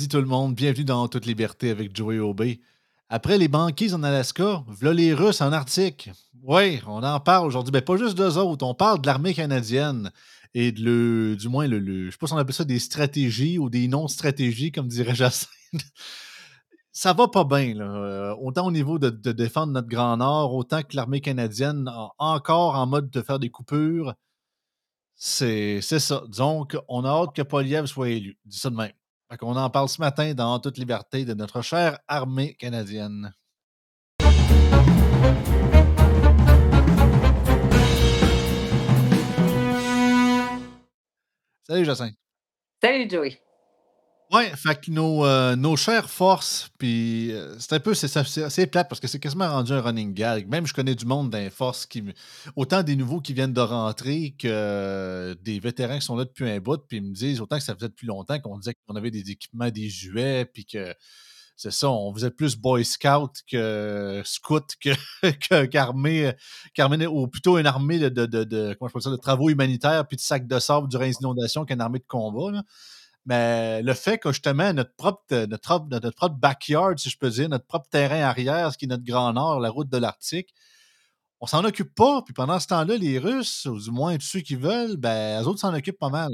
Dis tout le monde, bienvenue dans Toute Liberté avec Joey Aubé. Après les banquises en Alaska, voilà les Russes en Arctique. Oui, on en parle aujourd'hui. mais ben, pas juste d'eux autres, on parle de l'armée canadienne et de le, du moins, le, je sais pas si on appelle ça des stratégies ou des non-stratégies, comme dirait Jacinthe. ça va pas bien, euh, autant au niveau de, défendre notre Grand Nord, autant que l'armée canadienne encore en mode de faire des coupures. C'est ça. Donc, on a hâte que Poliev soit élu. Dis ça de même. On en parle ce matin dans toute liberté de notre chère armée canadienne. Salut Jacinthe. Salut Joey. Ouais, fait que nos, euh, nos chères forces, puis euh, c'est un peu, c'est assez plate parce que c'est quasiment rendu un running gag. Même je connais du monde dans forces qui. Autant des nouveaux qui viennent de rentrer que euh, des vétérans qui sont là depuis un bout, puis ils me disent autant que ça faisait depuis longtemps qu'on disait qu'on avait des équipements, des jouets, puis que c'est ça, on faisait plus Boy Scout que Scout que, qu'armée, ou plutôt une armée de, de, de, comment je de travaux humanitaires puis de sacs de sable durant les inondations qu'une armée de combat. Là. Mais le fait que justement notre propre, notre, notre propre backyard, si je peux dire, notre propre terrain arrière, ce qui est notre grand nord, la route de l'Arctique, on s'en occupe pas. Puis pendant ce temps-là, les Russes, ou du moins tous ceux qui veulent, ben, eux autres s'en occupent pas mal.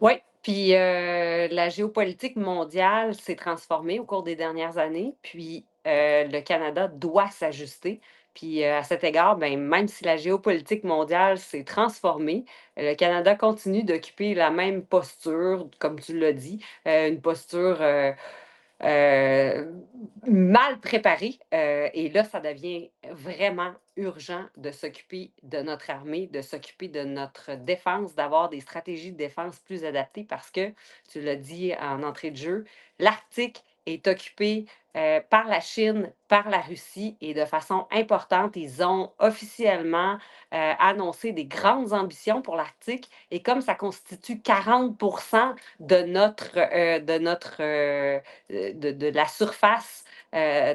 Oui, puis euh, la géopolitique mondiale s'est transformée au cours des dernières années, puis euh, le Canada doit s'ajuster. Puis euh, à cet égard, ben, même si la géopolitique mondiale s'est transformée, le Canada continue d'occuper la même posture, comme tu l'as dit, euh, une posture euh, mal préparée. et là, ça devient vraiment urgent de s'occuper de notre armée, de s'occuper de notre défense, d'avoir des stratégies de défense plus adaptées parce que, tu l'as dit en entrée de jeu, l'Arctique est occupé euh, par la Chine, par la Russie et de façon importante, ils ont officiellement euh, annoncé des grandes ambitions pour l'Arctique. Et comme ça constitue 40 de notre, euh, de, de, la surface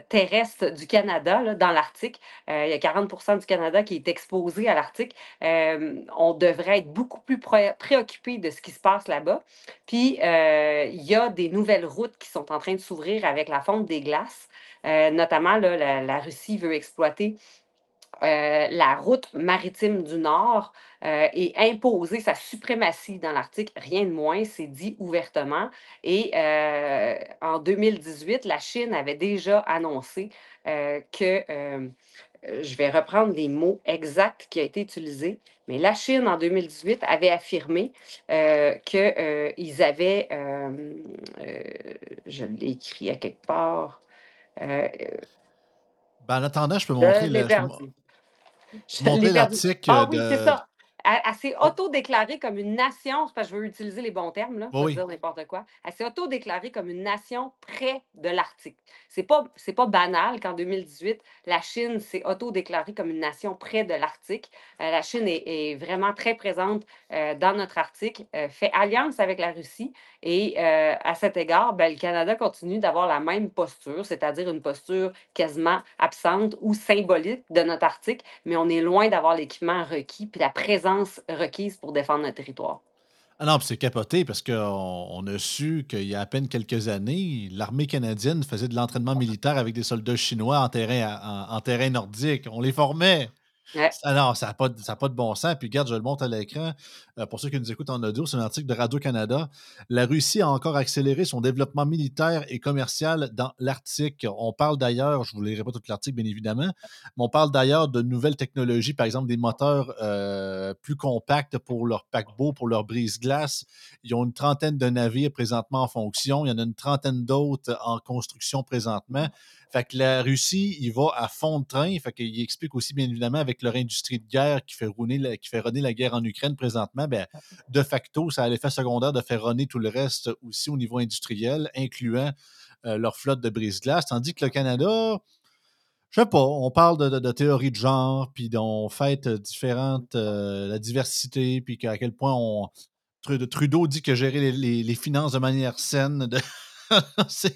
terrestre du Canada dans l'Arctique, il y a 40% du Canada qui est exposé à l'Arctique, on devrait être beaucoup plus préoccupé de ce qui se passe là-bas. Puis, il y a des nouvelles routes qui sont en train de s'ouvrir avec la fonte des glace. Euh, notamment, la, Russie veut exploiter euh, la route maritime du Nord euh, et imposer sa suprématie dans l'Arctique, rien de moins, c'est dit ouvertement. Et en 2018, la Chine avait déjà annoncé que, je vais reprendre les mots exacts qui ont été utilisés, mais la Chine en 2018 avait affirmé qu'ils avaient, je l'ai écrit à quelque part, euh, ben, en attendant, je peux montrer le. L'article. Ah oui, c'est ça. Elle, s'est oh. auto-déclarée comme une nation, parce que je veux utiliser les bons termes, là, dire n'importe quoi. Elle s'est auto-déclarée comme une nation près de l'Arctique. C'est pas, c'est pas banal qu'en 2018, la Chine s'est auto-déclarée comme une nation près de l'Arctique. Euh, la Chine est, vraiment très présente euh, dans notre Arctique, euh, fait alliance avec la Russie et à cet égard, ben, le Canada continue d'avoir la même posture, c'est-à-dire une posture quasiment absente ou symbolique de notre Arctique, mais on est loin d'avoir l'équipement requis puis la présence pour défendre notre territoire. Ah non, c'est capoté parce qu'on on a su qu'il y a à peine quelques années, l'armée canadienne faisait de l'entraînement militaire avec des soldats chinois en terrain, en terrain nordique. On les formait. Ah non, ça n'a pas, pas, de bon sens. Puis regarde, je le montre à l'écran. Euh, pour ceux qui nous écoutent en audio, c'est un article de Radio-Canada. La Russie a encore accéléré son développement militaire et commercial dans l'Arctique. On parle d'ailleurs, je ne vous lirai pas tout l'article, bien évidemment, mais on parle d'ailleurs de nouvelles technologies, par exemple des moteurs euh, plus compacts pour leur paquebot, pour leur brise-glace. Ils ont une trentaine de navires présentement en fonction. Il y en a une trentaine d'autres en construction présentement. Fait que la Russie, il va à fond de train. Fait qu'il explique aussi, bien évidemment, avec leur industrie de guerre qui fait rouler la, qui fait runner la guerre en Ukraine présentement, ben, de facto, ça a l'effet secondaire de faire runner tout le reste aussi au niveau industriel, incluant euh, leur flotte de brise-glace. Tandis que le Canada, je sais pas, on parle de, théorie de genre, puis on fête différentes, euh, la diversité, puis à quel point on. Trudeau dit que gérer les, finances de manière saine, c'est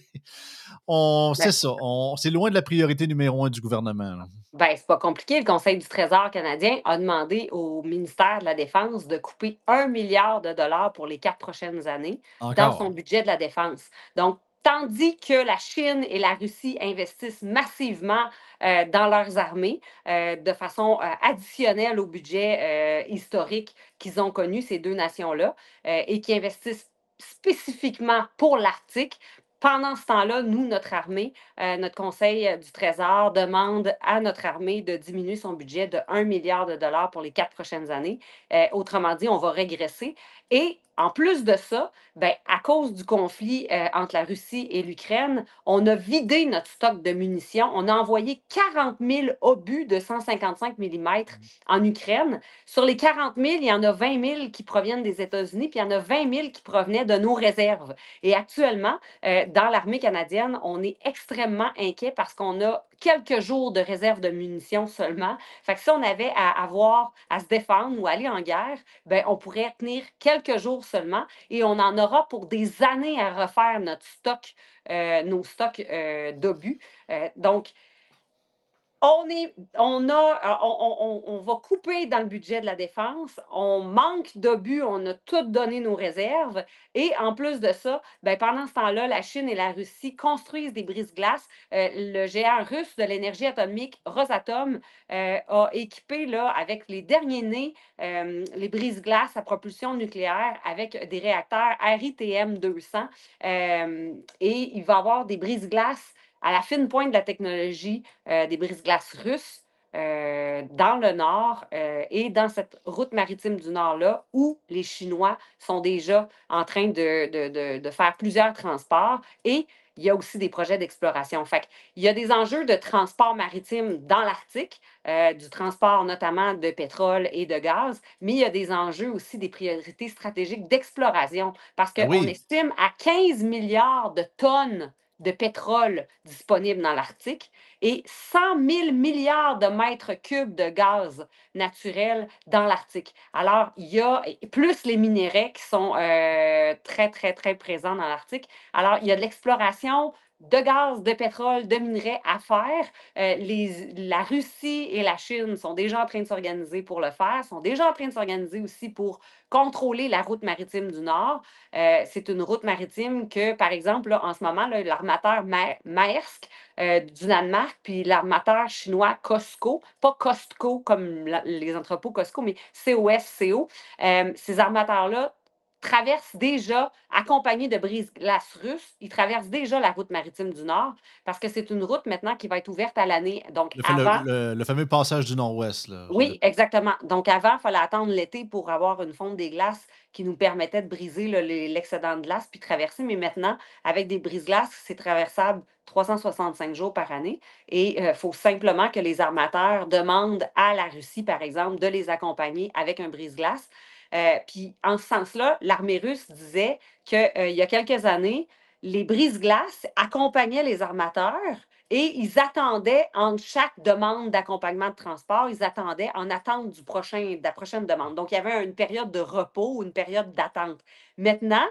Ben c'est ça, c'est loin de la priorité numéro 1 du gouvernement, là. Ben, c'est pas compliqué. Le Conseil du Trésor canadien a demandé au ministère de la Défense de couper 1 000 000 $ pour les 4 prochaines années dans son budget de la défense. Donc, tandis que la Chine et la Russie investissent massivement, heu, dans leurs armées, heu, de façon, heu, additionnelle au budget, historique qu'ils ont connu, ces 2 nations-là, et qui investissent spécifiquement pour l'Arctique. Pendant ce temps-là, nous, notre armée, heu, notre Conseil, heu, du Trésor demande à notre armée de diminuer son budget de 1 000 000 $ pour les 4 prochaines années. Heu, autrement dit, on va régresser et en plus de ça, ben, à cause du conflit, heu, entre la Russie et l'Ukraine, on a vidé notre stock de munitions. On a envoyé 40 000 obus de 155 millimètres Mmh. en Ukraine. Sur les 40 000, il y en a 20 000 qui proviennent des États-Unis, puis il y en a 20 000 qui provenaient de nos réserves et actuellement, heu, dans l'armée canadienne, on est extrêmement inquiets parce qu'on a quelques jours de réserve de munitions seulement. Fait que si on avait à avoir à se défendre ou aller en guerre, ben, on pourrait tenir quelques jours seulement et on en aura pour des années à refaire notre stock, heu, nos stocks, heu, d'obus. Heu, donc on est on a, heu, on va couper dans le budget de la défense. On manque d'obus, on a tout donné nos réserves et en plus de ça, ben, pendant ce temps-là, la Chine et la Russie construisent des brise-glaces. Heu, le géant russe de l'énergie atomique Rosatom, heu, a équipé là, avec les derniers nés, les brise-glaces à propulsion nucléaire avec des réacteurs RITM 200. Hem, et il va avoir des brise-glaces à la fine pointe de la technologie, heu, des brise-glaces russes, heu, dans le nord, heu, et dans cette route maritime du nord-là, où les Chinois sont déjà en train de de de de faire plusieurs transports et il y a aussi des projets d'exploration. Fait qu'il y a des enjeux de transport maritime dans l'Arctique, du transport notamment de pétrole et de gaz, mais il y a des enjeux aussi, des priorités stratégiques d'exploration parce Ben qu'on oui. estime à 15 000 000 de tonnes de pétrole disponible dans l'Arctique et 100 000 000 de mètres cubes de gaz naturel dans l'Arctique. Alors, il y a plus les minéraux qui sont, heu, très, très, très présents dans l'Arctique. Alors, il y a de l'exploration de gaz, de pétrole, de minerais à faire. Les la Russie et la Chine sont déjà en train de s'organiser pour le faire, sont déjà en train de s'organiser aussi pour contrôler la route maritime du Nord. Heu, c'est une route maritime que, par exemple, là, en ce moment, l'armateur Maer Maersk, heu, du Danemark, puis l'armateur chinois COSCO, pas Costco comme les entrepôts Costco, mais C-O-S-C-O. Ces armateurs-là traversent déjà, accompagnés de brise-glaces russes, ils traversent déjà la route maritime du Nord parce que c'est une route maintenant qui va être ouverte à l'année. Donc Le fa le avant le le fameux passage du Nord-Ouest, oui, exactement. Donc avant, il fallait attendre l'été pour avoir une fonte des glaces qui nous permettait de briser l'excédent de glace puis traverser. Mais maintenant, avec des brise-glaces, c'est traversable 365 jours par année et il faut simplement que les armateurs demandent à la Russie, par exemple, de les accompagner avec un brise-glace. Heu, puis en ce sens-là, l'armée russe disait que, heu, il y a quelques années, les brise-glaces accompagnaient les armateurs et ils attendaient entre chaque demande d'accompagnement de transport, ils attendaient en attente du prochain de la prochaine demande. Donc, il y avait un une période de repos une période d'attente. Maintenant,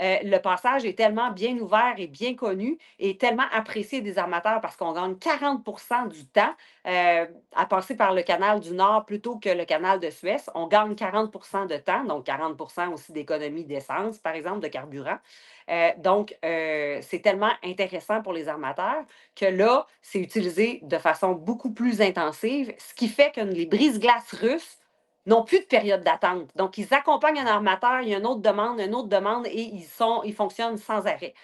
heu, le passage est tellement bien ouvert et bien connu et tellement apprécié des armateurs parce qu'on gagne 40% du temps, heu, à passer par le canal du Nord plutôt que le canal de Suez. On gagne 40% de temps, donc 40% aussi d'économie d'essence, par exemple, de carburant. Heu, donc, c'est tellement intéressant pour les armateurs que là, c'est utilisé de façon beaucoup plus intensive, ce qui fait que les brise-glaces russes n'ont plus de période d'attente. Donc, ils accompagnent un armateur, il y a une autre demande, une autre demande et ils sont ils fonctionnent sans arrêt.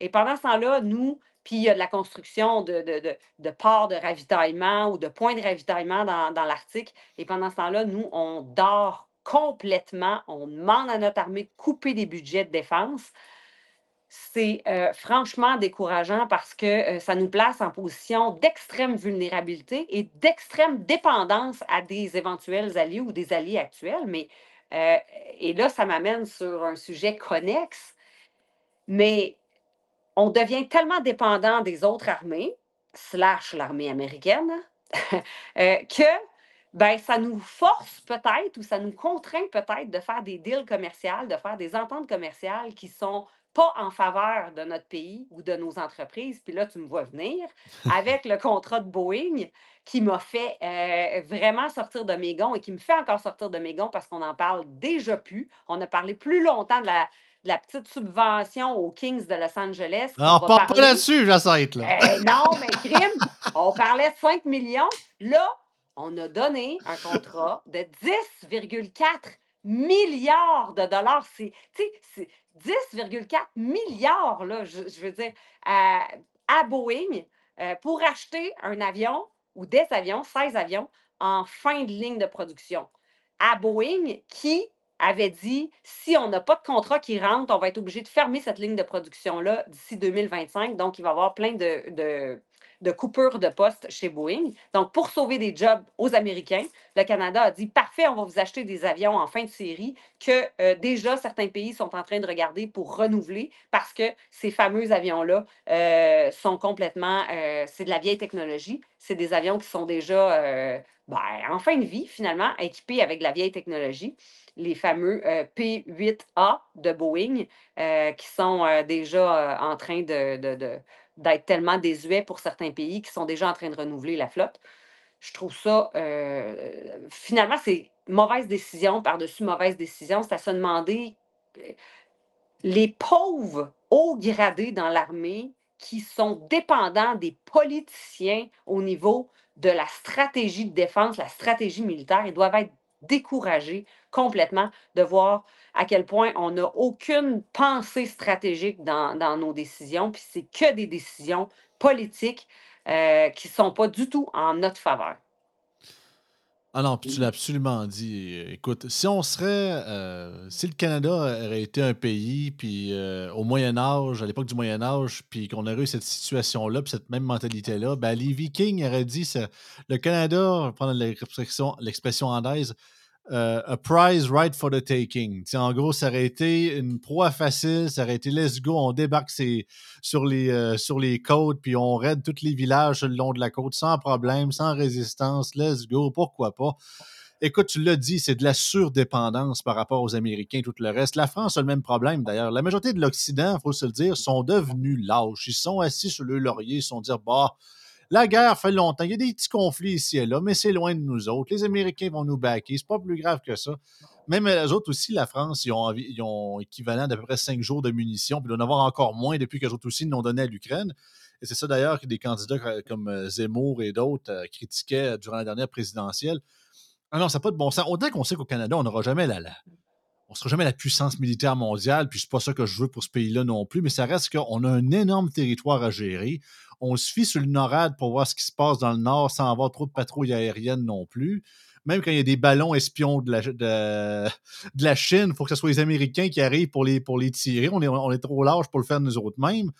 Et pendant ce temps-là, nous, puis il y a de la construction de ports de ravitaillement ou de points de ravitaillement dans dans l'Arctique et pendant ce temps-là, nous, on dort complètement. On demande à notre armée de couper des budgets de défense. C'est, heu, franchement décourageant parce que, heu, ça nous place en position d'extrême vulnérabilité et d'extrême dépendance à des éventuels alliés ou des alliés actuels. Mais, heu, et là, ça m'amène sur un sujet connexe, mais on devient tellement dépendant des autres armées, slash l'armée américaine, que, ben, ça nous force peut-être ou ça nous contraint peut-être de faire des deals commerciales, de faire des ententes commerciales qui sont pas en faveur de notre pays ou de nos entreprises. Puis là, tu me vois venir avec le contrat de Boeing qui m'a fait euh, vraiment sortir de mes gonds et qui me fait encore sortir de mes gonds parce qu'on en parle déjà plus. On a parlé plus longtemps de la, la petite subvention aux Kings de Los Angeles. On ne parle pas là-dessus, j'essaie. Là. Euh, non, mais crime, on parlait de 5 millions. Là, on a donné un contrat de 10,4 milliards de dollars. C'est 10,4 milliards, là, je, veux dire, à, Boeing euh, pour acheter un avion ou des avions, 16 avions, en fin de ligne de production. À Boeing, qui avait dit si on n'a pas de contrat qui rentre, on va être obligé de fermer cette ligne de production-là d'ici 2025. Donc, il va y avoir plein de, de coupures de postes chez Boeing. Donc, pour sauver des jobs aux Américains, le Canada a dit parfait, on va vous acheter des avions en fin de série que euh, déjà certains pays sont en train de regarder pour renouveler parce que ces fameux avions-là euh, sont complètement, euh, c'est de la vieille technologie. C'est des avions qui sont déjà ben, en fin de vie, finalement, équipés avec de la vieille technologie les fameux P8A de Boeing, qui sont déjà en train de, d'être tellement désuets pour certains pays qui sont déjà en train de renouveler la flotte. Je trouve ça, euh, finalement, c'est mauvaise décision par-dessus mauvaise décision. C'est à se demander, euh, les pauvres hauts gradés dans l'armée qui sont dépendants des politiciens au niveau de la stratégie de défense, la stratégie militaire, ils doivent être découragés complètement de voir à quel point on n'a aucune pensée stratégique dans, nos décisions, puis c'est que des décisions politiques euh, qui ne sont pas du tout en notre faveur. Ah non, puis tu l'as absolument dit. Écoute, si on serait. Euh, si le Canada aurait été un pays, puis euh, au Moyen-Âge, à l'époque du Moyen-Âge, puis qu'on aurait eu cette situation-là, puis cette même mentalité-là, ben, les Vikings auraient dit ça, le Canada, prendre l'expression anglaise, euh, a prize right for the taking. en gros, ça aurait été une proie facile, ça aurait été let's go, on débarque sur, les, euh, sur les côtes, puis on raide tous les villages le long de la côte sans problème, sans résistance, let's go, pourquoi pas? Écoute, tu l'as dit, c'est de la surdépendance par rapport aux Américains, tout le reste. La France a le même problème d'ailleurs. La majorité de l'Occident, il faut se le dire, sont devenus lâches. Ils sont assis sur le laurier, ils sont dit, bah, la guerre fait longtemps. Il y a des petits conflits ici et là, mais c'est loin de nous autres. Les Américains vont nous backer. C'est pas plus grave que ça. Même les autres aussi, la France, ils ont, ils équivalent d'à peu près cinq jours de munitions, puis d'en avoir encore moins depuis que les autres aussi l'ont donné à l'Ukraine. Et c'est ça d'ailleurs que des candidats comme euh, Zemmour et d'autres euh, critiquaient durant la dernière présidentielle. Ah non, ça n'a pas de bon sens. Autant qu'on sait qu'au Canada, on n'aura jamais la, on ne sera jamais la puissance militaire mondiale, puis c'est pas ça que je veux pour ce pays-là non plus, mais ça reste qu'on a un énorme territoire à gérer on se fie sur le NORAD pour voir ce qui se passe dans le nord sans avoir trop de patrouilles aériennes non plus. Même quand il y a des ballons espions de la, Chine, il faut que ce soit les Américains qui arrivent pour les, tirer. On est, trop large pour le faire nous autres mêmes.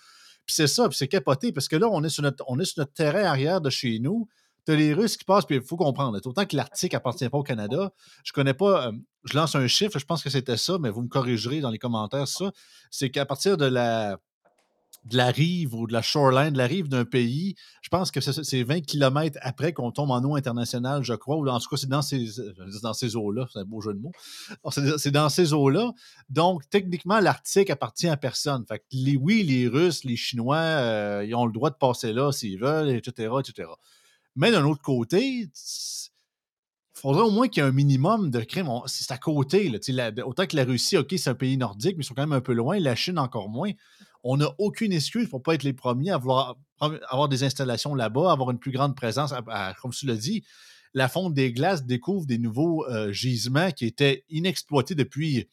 Puis c'est ça, puis c'est capoté, parce que là, on est sur notre, terrain arrière de chez nous. Tu as les Russes qui passent, puis il faut comprendre. Autant que l'Arctique appartient pas au Canada, je connais pas. Euh, je lance un chiffre, je pense que c'était ça, mais vous me corrigerez dans les commentaires. C'est qu'à partir de la de la rive ou de la shoreline, de la rive d'un pays, je pense que c'est 20 km après qu'on tombe en eau internationale, je crois, ou en tout cas, c'est dans ces, ces eaux-là, c'est un beau jeu de mots. C'est dans ces eaux-là. Donc, techniquement, l'Arctique appartient à personne. Les, oui, les Russes, les Chinois, euh, ils ont le droit de passer là s'ils veulent, etc., etc. Mais d'un autre côté, il faudrait au moins qu'il y ait un minimum de crimes. C'est à côté. Autant que la Russie, OK, c'est un pays nordique, mais ils sont quand même un peu loin. La Chine, encore moins on n'a aucune excuse pour ne pas être les premiers à avoir des installations là-bas, avoir une plus grande présence. comme tu l'as dit, la fonte des glaces découvre des nouveaux euh, gisements qui étaient inexploités depuis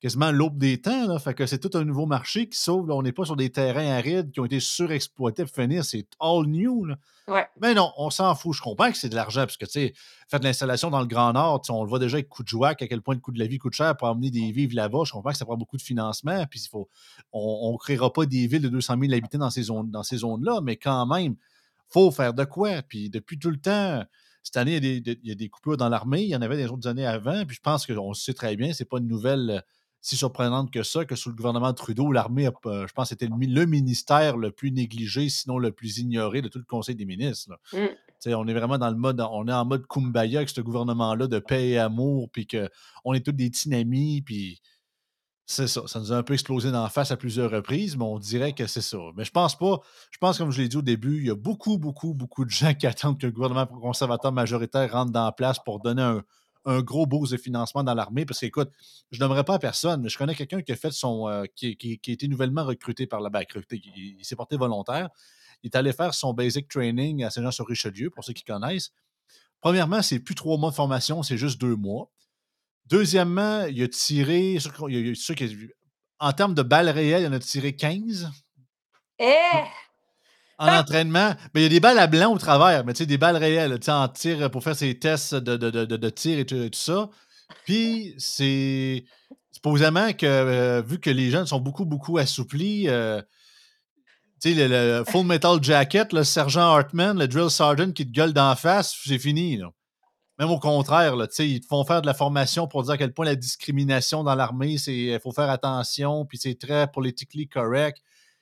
quasiment l'aube des temps. Là. Fait que c'est tout un nouveau marché qui s'ouvre. On n'est pas sur des terrains arides qui ont été surexploités pour finir. C'est all new. Mais non, on s'en fout. Je comprends que c'est de l'argent parce que, tu sais, faire de l'installation dans le Grand Nord, on le voit déjà avec Coudjouac, à quel point le coût de la vie coûte cher pour amener des vivres là-bas. Je comprends que ça prend beaucoup de financement. Puis il faut, on ne créera pas des villes de 200 000 habitants dans ces zones-là, dans ces zones mais quand même, il faut faire de quoi. Puis depuis tout le temps, cette année, il y a des, il y a des coupures dans l'armée. Il y en avait des autres années avant. Puis je pense qu'on sait très bien, c'est pas une nouvelle si surprenante que ça, que sous le gouvernement de Trudeau, l'armée, euh, je pense, c'était le, ministère le plus négligé, sinon le plus ignoré de tout le Conseil des ministres. Mmh. On est vraiment dans le mode, on est en mode Kumbaya avec ce gouvernement-là de paix et amour, puis qu'on est tous des petits amis, puis C'est ça. Ça nous a un peu explosé dans la face à plusieurs reprises, mais on dirait que c'est ça. Mais je pense pas. Je pense, comme je l'ai dit au début, il y a beaucoup, beaucoup, beaucoup de gens qui attendent que le gouvernement conservateur majoritaire rentre dans la place pour donner un, gros boost de financement dans l'armée. Parce qu'écoute, je n'aimerais pas à personne, mais je connais quelqu'un qui a fait son. Euh, qui, a été nouvellement recruté par la BAC. Il, il s'est porté volontaire. Il est allé faire son basic training à Saint-Jean-sur-Richelieu, pour ceux qui connaissent. Premièrement, c'est plus trois mois de formation, c'est juste deux mois. Deuxièmement, il a tiré. En termes de balles réelles, il en a tiré 15. Eh! En entraînement, mais il y a des balles à blanc au travers, mais tu sais, des balles réelles, tu sais, en tir pour faire ses tests de, de, tir et tout, ça. Puis, c'est supposément que, euh, vu que les jeunes sont beaucoup, beaucoup assouplis, euh, tu sais, le, Full Metal Jacket, le sergent Hartman, le drill sergeant qui te gueule d'en face, c'est fini. Là. Même au contraire, là, ils te font faire de la formation pour dire à quel point la discrimination dans l'armée, c'est il faut faire attention, puis c'est très politically correct.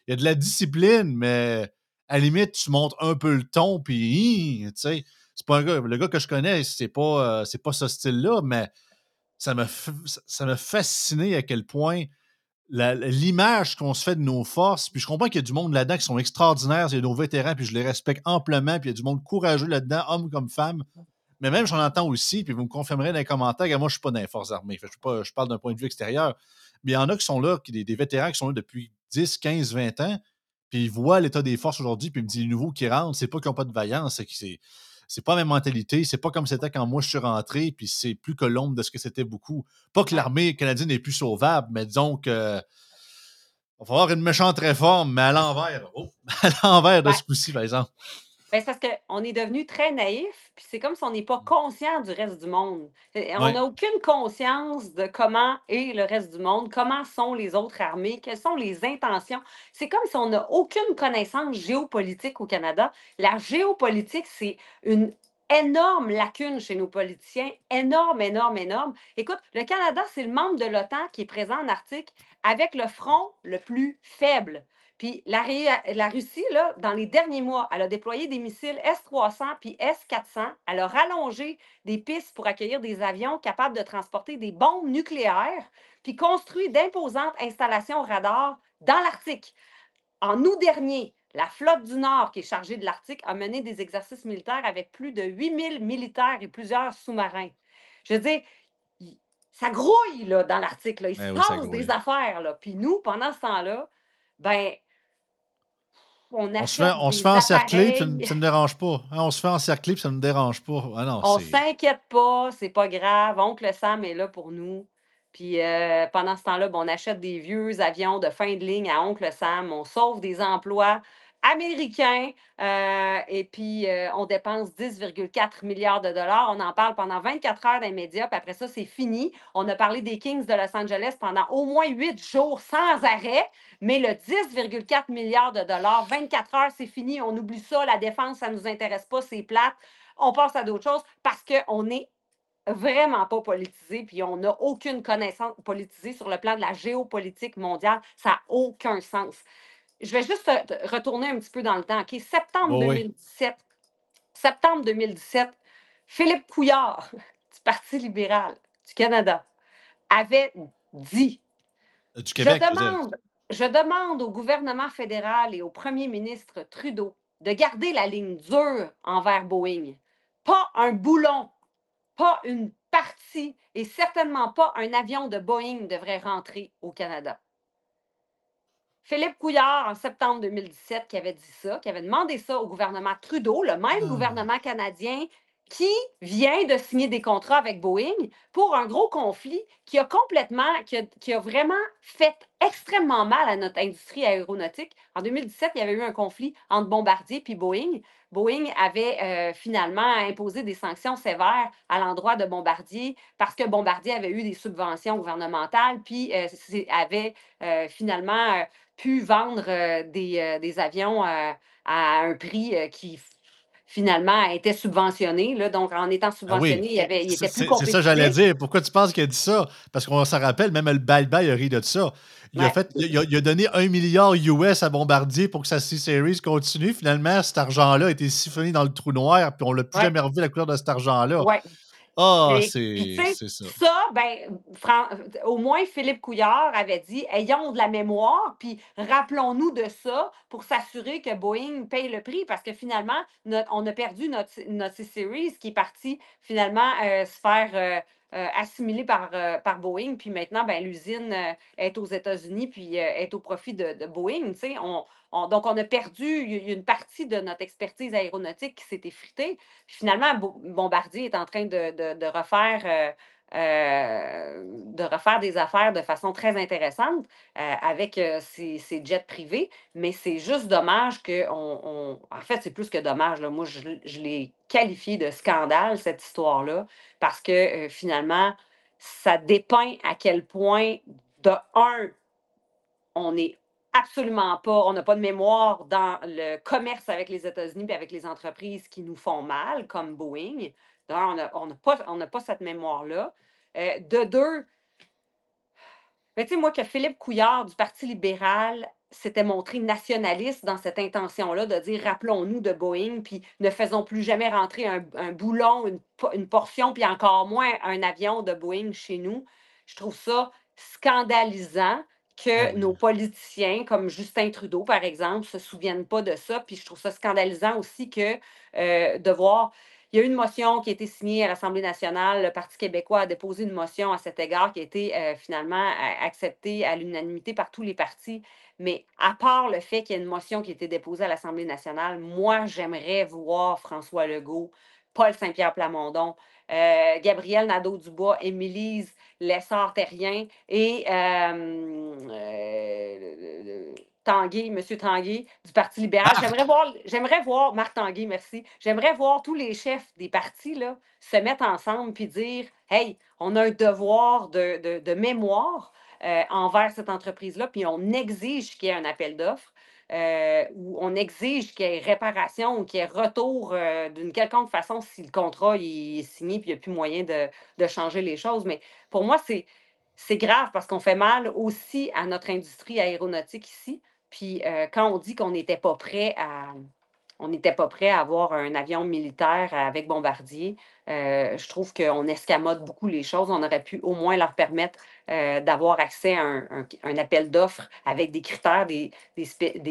Il y a de la discipline, mais à la limite, tu montes un peu le ton, puis c'est pas un gars. Le gars que je connais, c'est pas, euh, pas ce style-là, mais ça m'a fasciné à quel point l'image qu'on se fait de nos forces, puis je comprends qu'il y a du monde là-dedans qui sont extraordinaires, il y a nos vétérans, puis je les respecte amplement, puis il y a du monde courageux là-dedans, hommes comme femmes. Mais même, j'en entends aussi, puis vous me confirmerez dans les commentaires, que moi, je suis pas dans les forces armées. Je, parle d'un point de vue extérieur. Mais il y en a qui sont là, qui, des, vétérans qui sont là depuis 10, 15, 20 ans, puis ils voient l'état des forces aujourd'hui, puis ils me disent les nouveaux qui rentrent, c'est pas qu'ils n'ont pas de vaillance, c'est que c'est. C'est pas la même mentalité, c'est pas comme c'était quand moi je suis rentré, puis c'est plus que l'ombre de ce que c'était beaucoup. Pas que l'armée canadienne n'est plus sauvable, mais disons que. Il va falloir une méchante réforme, mais à l'envers. Oh, à l'envers de ce coup-ci, par exemple. Ben, c'est parce qu'on est devenu très naïf, puis c'est comme si on n'est pas conscient du reste du monde. On n'a aucune conscience de comment est le reste du monde, comment sont les autres armées, quelles sont les intentions. C'est comme si on n'a aucune connaissance géopolitique au Canada. La géopolitique, c'est une énorme lacune chez nos politiciens, énorme, énorme, énorme. Écoute, le Canada, c'est le membre de l'OTAN qui est présent en Arctique avec le front le plus faible. Puis la, la, Russie, là, dans les derniers mois, elle a déployé des missiles S-300 puis S-400. Elle a rallongé des pistes pour accueillir des avions capables de transporter des bombes nucléaires, puis construit d'imposantes installations radar dans l'Arctique. En août dernier, la flotte du Nord, qui est chargée de l'Arctique, a mené des exercices militaires avec plus de 8000 militaires et plusieurs sous-marins. Je veux dire, ça grouille là, dans l'Arctique. Il se passe des affaires. Là. Puis nous, pendant ce temps-là, ben, on, se fait, on se fait encercler, puis ça, ne me dérange pas. Hein, on se fait encercler, puis ça ne me dérange pas. Ah non, on s'inquiète pas, c'est pas grave. Oncle Sam est là pour nous. Puis euh, pendant ce temps-là, ben, on achète des vieux avions de fin de ligne à Oncle Sam, on sauve des emplois américain. Euh, et puis, euh, on dépense 10,4 milliards de dollars. On en parle pendant 24 heures dans médias, puis après ça, c'est fini. On a parlé des Kings de Los Angeles pendant au moins 8 jours sans arrêt, mais le 10,4 milliards de dollars, 24 heures, c'est fini. On oublie ça. La défense, ça ne nous intéresse pas, c'est plate. On passe à d'autres choses parce qu'on n'est vraiment pas politisé, puis on n'a aucune connaissance politisée sur le plan de la géopolitique mondiale. Ça n'a aucun sens je vais juste retourner un petit peu dans le temps. OK, septembre 2017. Septembre 2017, Philippe Couillard, du Parti libéral du Canada, avait dit euh, du Québec, je, demande, je demande au gouvernement fédéral et au premier ministre Trudeau de garder la ligne dure envers Boeing. Pas un boulon, pas une partie et certainement pas un avion de Boeing devrait rentrer au Canada. Philippe Couillard, en septembre 2017, qui avait dit ça, qui avait demandé ça au gouvernement Trudeau, le même ah. gouvernement canadien qui vient de signer des contrats avec Boeing pour un gros conflit qui a complètement, qui a, vraiment fait extrêmement mal à notre industrie aéronautique. En 2017, il y avait eu un conflit entre Bombardier et Boeing. Boeing avait euh, finalement imposé des sanctions sévères à l'endroit de Bombardier parce que Bombardier avait eu des subventions gouvernementales, puis euh, avait euh, finalement pu vendre des, des, avions à un prix qui finalement, était subventionné. Là, donc, en étant ah subventionné, il, avait, il était plus compétitif. C'est ça j'allais dire. Pourquoi tu penses qu'il a dit ça? Parce qu'on s'en rappelle, même le bye-bye a ri de ça. Il, a fait, il, a, donné un milliard US à Bombardier pour que sa C-Series continue. Finalement, cet argent-là a été siphonné dans le trou noir, puis on l'a plus jamais revu la couleur de cet argent-là. Ouais. Ah, c'est ça. ça, ben, Fran au moins Philippe Couillard avait dit: «Ayons de la mémoire, puis rappelons-nous de ça pour s'assurer que Boeing paye le prix». Parce que finalement, notre on a perdu notre notre C-Series qui est parti finalement, heu, se faire, heu, assimiler par, heu, par Boeing. Puis maintenant, ben, l'usine, heu, est aux États-Unis, puis, est au profit de de Boeing. On on donc on a perdu, une partie de notre expertise aéronautique qui s'est effritée. Finalement, Bo Bombardier est en train de refaire, heu heu, de refaire des affaires de façon très intéressante, heu, avec, ses jets privés. Mais c'est juste dommage qu'on on en fait, c'est plus que dommage. Moi, je je l'ai qualifié de scandale, cette histoire-là, parce que, finalement, ça dépeint à quel point, de un, on est absolument pas on n'a pas de mémoire dans le commerce avec les États-Unis puis avec les entreprises qui nous font mal, comme Boeing. On n'a pas pas cette mémoire-là. Heu, de 2 mais tu sais, moi, que Philippe Couillard du Parti libéral s'était montré nationaliste dans cette intention-là de dire: «Rappelons-nous de Boeing, puis ne faisons plus jamais rentrer un boulon, une une portion, puis encore moins un avion de Boeing chez nous». Je trouve ça scandalisant que oui. nos politiciens, comme Justin Trudeau, par exemple, se souviennent pas de ça. Puis je trouve ça scandalisant aussi que, heu, de voir il y a eu une motion qui a été signée à l'Assemblée nationale. Le Parti québécois a déposé une motion à cet égard qui a été, heu, finalement acceptée à l'unanimité par tous les partis. Mais à part le fait qu'il y a une motion qui a été déposée à l'Assemblée nationale, moi, j'aimerais voir François Legault, Paul Saint-Pierre Plamondon, heu, Gabriel Nadeau-Dubois, Émilise Lessard-Terrien et le Tanguay, monsieur Tanguay du Parti libéral. Marc! J'aimerais voir j'aimerais voir Marc Tanguay, merci. J'aimerais voir tous les chefs des partis, là, se mettre ensemble puis dire: «Hey, on a un devoir de de de mémoire, heu, envers cette entreprise-là, puis on exige qu'il y ait un appel d'offres, heu, ou on exige qu'il y ait réparation ou qu'il y ait retour, heu, d'une quelconque façon si le contrat est signé puis il y a plus moyen de changer les choses». Mais pour moi, c'est grave parce qu'on fait mal aussi à notre industrie aéronautique ici. Puis, heu, quand on dit qu'on n'était pas prêt à on n'était pas prêt à avoir un avion militaire avec Bombardier, heu, je trouve qu'on escamote beaucoup les choses. On aurait pu au moins leur permettre, heu, d'avoir accès à un appel d'offres avec des critères, des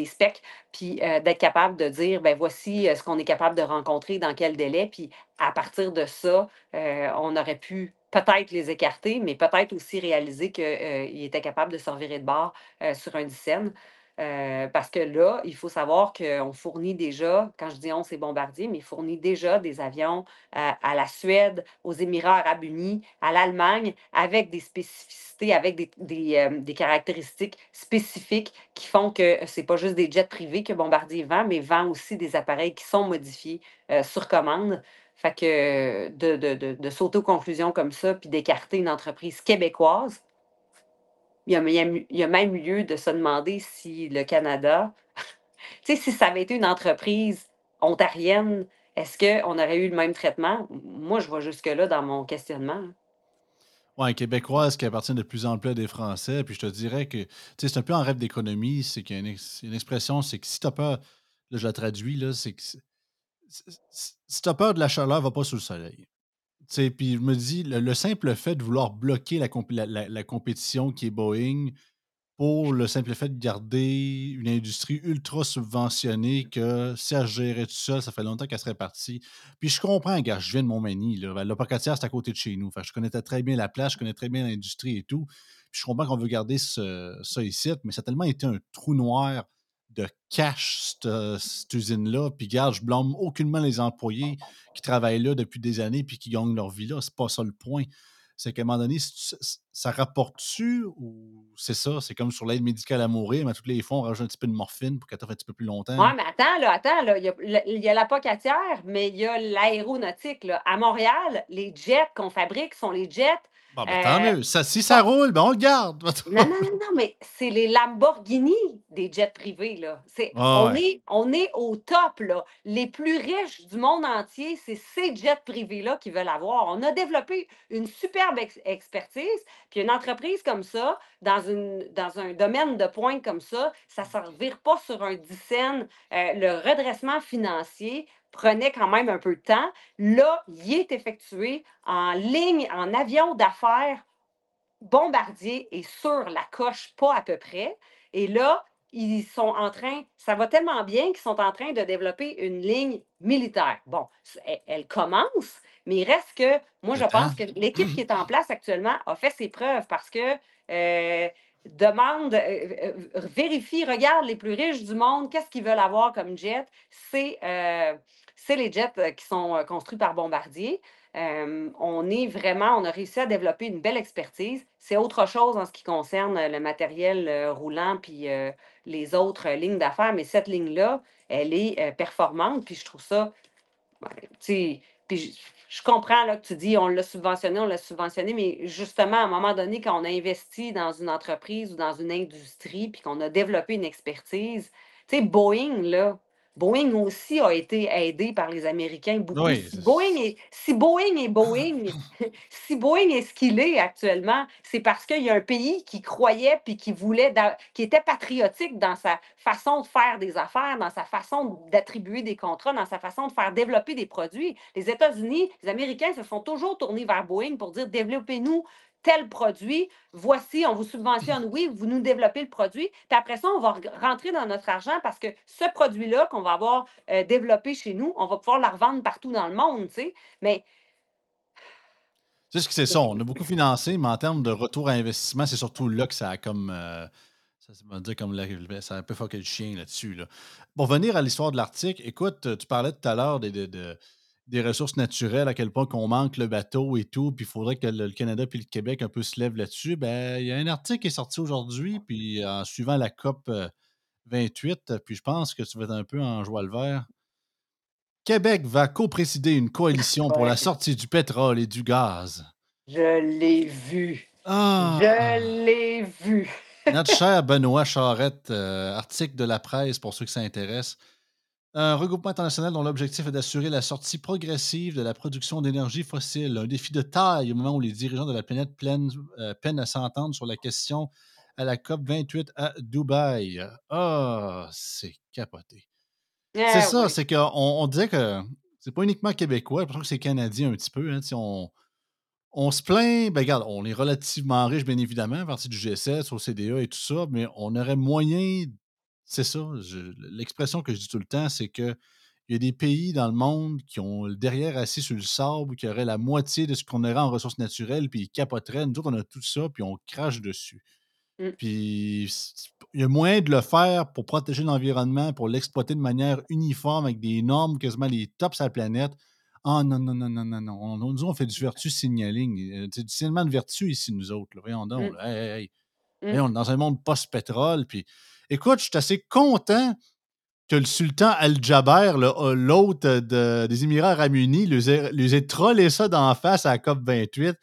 specs, puis, heu, d'être capable de dire: «Ben, voici, ce qu'on est capable de rencontrer, dans quel délai». Puis à partir de ça, on aurait pu peut-être les écarter, mais peut-être aussi réaliser qu'ils étaient capables de se revirer de bord, sur un dixaine. Heu, parce que là, il faut savoir qu'on fournit déjà, quand je dis on, c'est Bombardier, mais fournit déjà des avions à à la Suède, aux Émirats arabes unis, à l'Allemagne, avec des spécificités, avec des des caractéristiques spécifiques qui font que c'est pas juste des jets privés que Bombardier vend, mais vend aussi des appareils qui sont modifiés, sur commande. Fait que de de de comme ça, puis d'écarter une entreprise québécoise il y a même lieu de se demander si le Canada tu sais, si ça avait été une entreprise ontarienne, est-ce qu'on aurait eu le même traitement? Moi, je vais jusque-là dans mon questionnement. Ouais, québécoise qui appartient de plus en plus à des Français. Puis je te dirais que, c'est un peu un rêve d'économie. C'est qu'il y a une ex une expression, c'est que si tu as peur là, je la traduis, là, c'est que si si si si tu as peur de la chaleur, va pas sous le soleil. Puis je me dis, le le simple fait de vouloir bloquer la comp la la la compétition qui est Boeing, pour le simple fait de garder une industrie ultra subventionnée que si elle gérait toute seule, ça fait longtemps qu'elle serait partie. Puis je comprends, regarde, je viens de Montmagny, ben, le Pocatière, c'est à côté de chez nous. Je connaissais très bien la place, je connais très bien l'industrie et tout. Puis je comprends qu'on veut garder ça ici, mais ça a tellement été un trou noir de cash, cette cette usine-là. Puis regarde, je blâme aucunement les employés qui travaillent là depuis des années puis qui gagnent leur vie là, c'est pas ça le point. C'est qu'à un moment donné, ça rapporte-tu ou c'est ça, c'est comme sur l'aide médicale à mourir, mais à tous les fois, on rajoute un petit peu de morphine pour qu'elle t'offre un petit peu plus longtemps? Ouais, mais attends là, attends là, il y a le il y a la Pocatière, mais il y a l'aéronautique, là. À Montréal, les jets qu'on fabrique sont les jets, Bon, ben, tant heu, mieux. Ça si ça roule, ben, on le garde. Non, non, non, non, mais c'est les Lamborghini des jets privés, là. Ouais, on ouais. est on est au top, là. Les plus riches du monde entier, c'est ces jets privés-là qu'ils veulent avoir. On a développé une superbe ex expertise, puis une entreprise comme ça, dans une dans un domaine de pointe comme ça, ça se revire pas sur un dixaine. Heu, le redressement financier prenait quand même un peu de temps. Là, il est effectué en ligne, en avion d'affaires, bombardier et sur la coche, pas à peu près. Et là, ils sont en train, ça va tellement bien qu'ils sont en train de développer une ligne militaire. Bon, elle, commence, mais il reste que, moi, je pense que l'équipe qui est en place actuellement a fait ses preuves parce que euh, demande, euh, euh, vérifie, regarde les plus riches du monde, qu'est-ce qu'ils veulent avoir comme jet? C'est les jets qui sont construits par Bombardier. on est vraiment, on a réussi à développer une belle expertise. C'est autre chose en ce qui concerne le matériel roulant puis les autres lignes d'affaires, mais cette ligne-là, elle est performante, puis je trouve ça, ben, puis je, comprends là, que tu dis on l'a subventionné, on l'a subventionné, mais justement, à un moment donné, quand on a investi dans une entreprise ou dans une industrie, puis qu'on a développé une expertise, tu sais, Boeing, là, Boeing aussi a été aidé par les Américains beaucoup. si, Boeing est, si Boeing est Boeing, si Boeing est ce qu'il est actuellement, c'est parce qu'il y a un pays qui croyait puis qui voulait, qui était patriotique dans sa façon de faire des affaires, dans sa façon d'attribuer des contrats, dans sa façon de faire développer des produits. Les États-Unis, les Américains se sont toujours tournés vers Boeing pour dire développez-nous tel produit, voici, on vous subventionne, oui, vous nous développez le produit, puis après ça, on va rentrer dans notre argent parce que ce produit-là qu'on va avoir euh, développé chez nous, on va pouvoir le revendre partout dans le monde, tu sais. Mais. C'est ce que c'est ça? On a beaucoup financé, mais en termes de retour à investissement, c'est surtout là que ça a comme. Euh, ça veut dire comme ça a un peu fucké le chien là-dessus. Là. Pour venir à l'histoire de l'article, écoute, tu parlais tout à l'heure de, de des ressources naturelles, à quel point qu'on manque le bateau et tout, puis il faudrait que le, Canada puis le Québec un peu se lèvent là-dessus. Ben, il y a un article qui est sorti aujourd'hui, puis en suivant la COP 28, euh, puis je pense que tu vas être un peu en joie le vert. Québec va co-présider une coalition pour la sortie du pétrole et du gaz. Je l'ai vu. Ah! Je l'ai vu. Notre cher Benoît Charette, euh, article de la presse pour ceux qui s'intéressent. Un regroupement international dont l'objectif est d'assurer la sortie progressive de la production d'énergie fossile. Un défi de taille au moment où les dirigeants de la planète euh, peinent à s'entendre sur la question à la COP 28 à Dubaï. Ah, c'est capoté. c'est ah ça, c'est qu'on on disait que c'est pas uniquement québécois, je pense que c'est canadien un petit peu. Hein, on, on se plaint, ben regarde, on est relativement riche, bien évidemment, à partir du G7, au CDA et tout ça, mais on aurait moyen c'est ça. L'expression que je dis tout le temps, c'est que il y a des pays dans le monde qui ont le derrière assis sur le sable, qui auraient la moitié de ce qu'on aurait en ressources naturelles, puis ils capoteraient. Nous autres, on a tout ça, puis on crache dessus. Mmh. Puis il y a moyen de le faire pour protéger l'environnement, pour l'exploiter de manière uniforme avec des normes quasiment les tops à la planète. Ah non, non, non, non, non, non. On, nous, on fait du vertu signaling. Euh, c'est du signalement de vertu ici, nous autres. Voyons donc. Mmh. Hey, hey, mmh. on est dans un monde post-pétrole, puis Écoute, je suis assez content que le sultan Al-Jaber, euh, l'autre des Émirats arabes unis, lui ait, trollé ça d'en face à la COP28.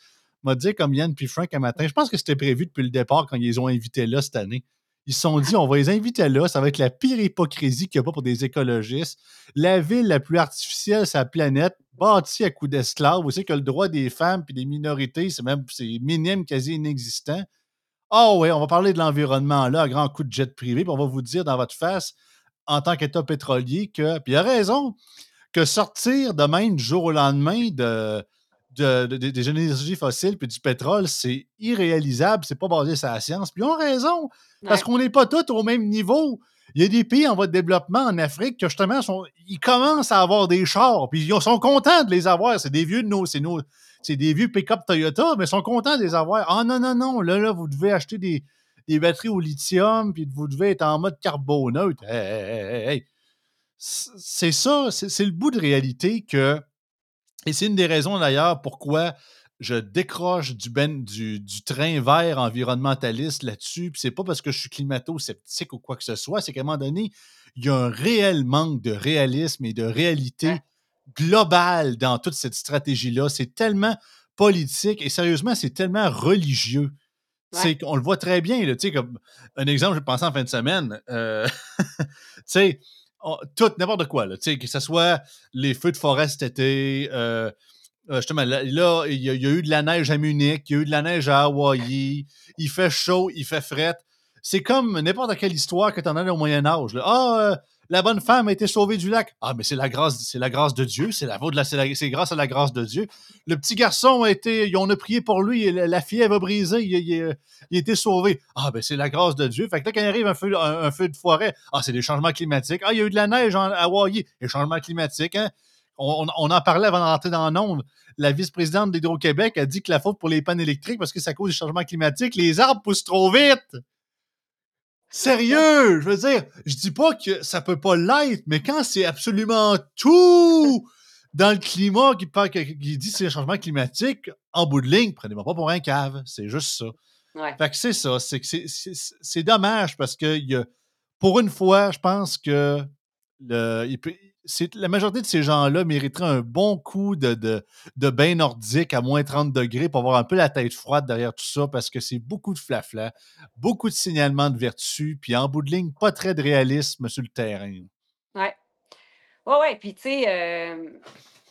M'a dit comme Yann puis Frank un matin. Je pense que c'était prévu depuis le départ quand ils les ont invités là cette année. Ils se sont dit, on va les inviter là, ça va être la pire hypocrisie qu'il n'y a pas pour des écologistes. La ville la plus artificielle sur la planète, bâtie à coups d'esclaves. Vous savez que le droit des femmes et des minorités, c'est même minime, quasi inexistant. Ah oh oui, on va parler de l'environnement là, à grand coup de jet privé, puis on va vous dire dans votre face, en tant qu'État pétrolier, que. Puis il a raison, que sortir de même du jour au lendemain de, des énergies fossiles puis du pétrole, c'est irréalisable, c'est pas basé sur la science. Puis ils ont raison, parce qu'on n'est pas tous au même niveau. Il y a des pays en voie de développement en Afrique que justement, sont, ils commencent à avoir des chars, puis ils sont contents de les avoir. C'est des vieux de nos, c'est nos, c'est des vieux pick-up Toyota, mais ils sont contents de les avoir. Ah non, non, non, là, là, vous devez acheter des, batteries au lithium, puis vous devez être en mode carboneutre. c'est ça, c'est le bout de réalité que. Et c'est une des raisons d'ailleurs pourquoi je décroche du, ben, du, train vert environnementaliste là-dessus. Puis c'est pas parce que je suis climato-sceptique ou quoi que ce soit, c'est qu'à un moment donné, il y a un réel manque de réalisme et de réalité global dans toute cette stratégie-là. C'est tellement politique et sérieusement, c'est tellement religieux. On le voit très bien. Là, comme un exemple, je pensais en fin de semaine. Euh, tout, n'importe quoi. Là, que ce soit les feux de forêt cet été. Euh, euh, justement, là, il y, a, eu de la neige à Munich, il y a eu de la neige à Hawaï, il fait chaud, il fait fret. C'est comme n'importe quelle histoire que tu en as au Moyen-Âge. Ah, La bonne femme a été sauvée du lac. Ah, mais c'est la grâce, c'est la grâce de Dieu. C'est la, la, c'est grâce à la grâce de Dieu. Le petit garçon a été, on a prié pour lui. La, elle va briser. Il, a été sauvé. Ah, ben c'est la grâce de Dieu. Fait que là, quand il arrive un feu, un, de forêt, ah, c'est des changements climatiques. Ah, il y a eu de la neige en Hawaii. Les changements climatiques, hein? On, en parlait avant d'entrer dans nombre. La vice-présidente d'Hydro-Québec a dit que la faute pour les pannes électriques, parce que à cause du changement climatique, les arbres poussent trop vite. Sérieux, je veux dire, je dis pas que ça peut pas l'être, mais quand c'est absolument tout dans le climat qui, parle, qui dit c'est le changement climatique, en bout de ligne, prenez-moi pas pour un cave, c'est juste ça. Fait que c'est ça, c'est c'est dommage parce que y a, pour une fois, je pense que la majorité de ces gens-là mériteraient un bon coup de, bain nordique à moins 30 degrés pour avoir un peu la tête froide derrière tout ça parce que c'est beaucoup de flafla, beaucoup de signalements de vertu, puis en bout de ligne, pas très de réalisme sur le terrain. Ouais. Ouais, ouais. Puis, tu sais, euh,